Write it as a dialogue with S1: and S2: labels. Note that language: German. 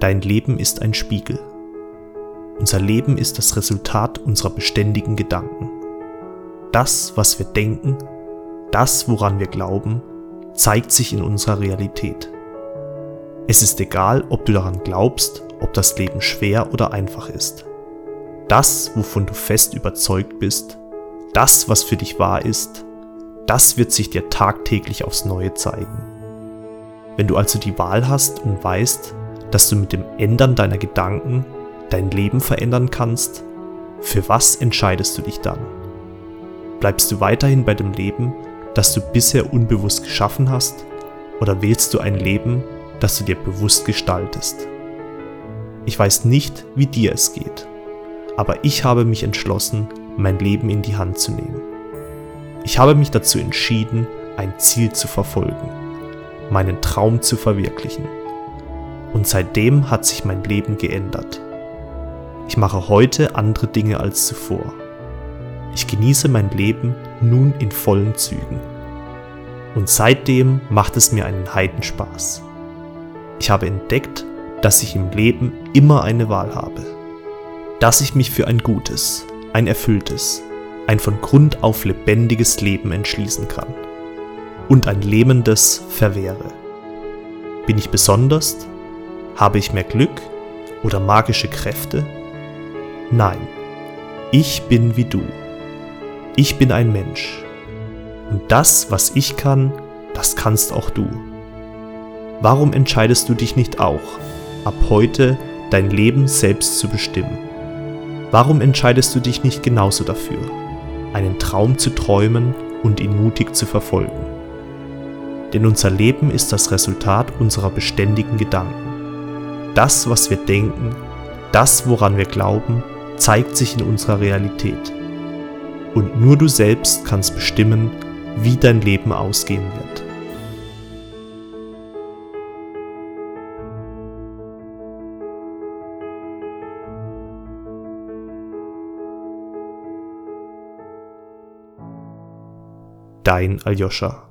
S1: Dein Leben ist ein Spiegel. Unser Leben ist das Resultat unserer beständigen Gedanken. Das, was wir denken, das, woran wir glauben, zeigt sich in unserer Realität. Es ist egal, ob du daran glaubst, ob das Leben schwer oder einfach ist. Das, wovon du fest überzeugt bist, das, was für dich wahr ist, das wird sich dir tagtäglich aufs Neue zeigen. Wenn du also die Wahl hast und weißt, dass du mit dem Ändern deiner Gedanken dein Leben verändern kannst, für was entscheidest du dich dann? Bleibst du weiterhin bei dem Leben, das du bisher unbewusst geschaffen hast, oder wählst du ein Leben, das du dir bewusst gestaltest? Ich weiß nicht, wie dir es geht, aber ich habe mich entschlossen, mein Leben in die Hand zu nehmen. Ich habe mich dazu entschieden, ein Ziel zu verfolgen, meinen Traum zu verwirklichen. Und seitdem hat sich mein Leben geändert. Ich mache heute andere Dinge als zuvor. Ich genieße mein Leben nun in vollen Zügen. Und seitdem macht es mir einen Heidenspaß. Ich habe entdeckt, dass ich im Leben immer eine Wahl habe. Dass ich mich für ein gutes, ein erfülltes, ein von Grund auf lebendiges Leben entschließen kann. Und ein lähmendes verwehre. Bin ich besonders? Habe ich mehr Glück oder magische Kräfte? Nein, ich bin wie du. Ich bin ein Mensch. Und das, was ich kann, das kannst auch du. Warum entscheidest du dich nicht auch, ab heute dein Leben selbst zu bestimmen? Warum entscheidest du dich nicht genauso dafür, einen Traum zu träumen und ihn mutig zu verfolgen? Denn unser Leben ist das Resultat unserer beständigen Gedanken. Das, was wir denken, das, woran wir glauben, zeigt sich in unserer Realität und nur du selbst kannst bestimmen, wie dein Leben ausgehen wird. Dein Aljoscha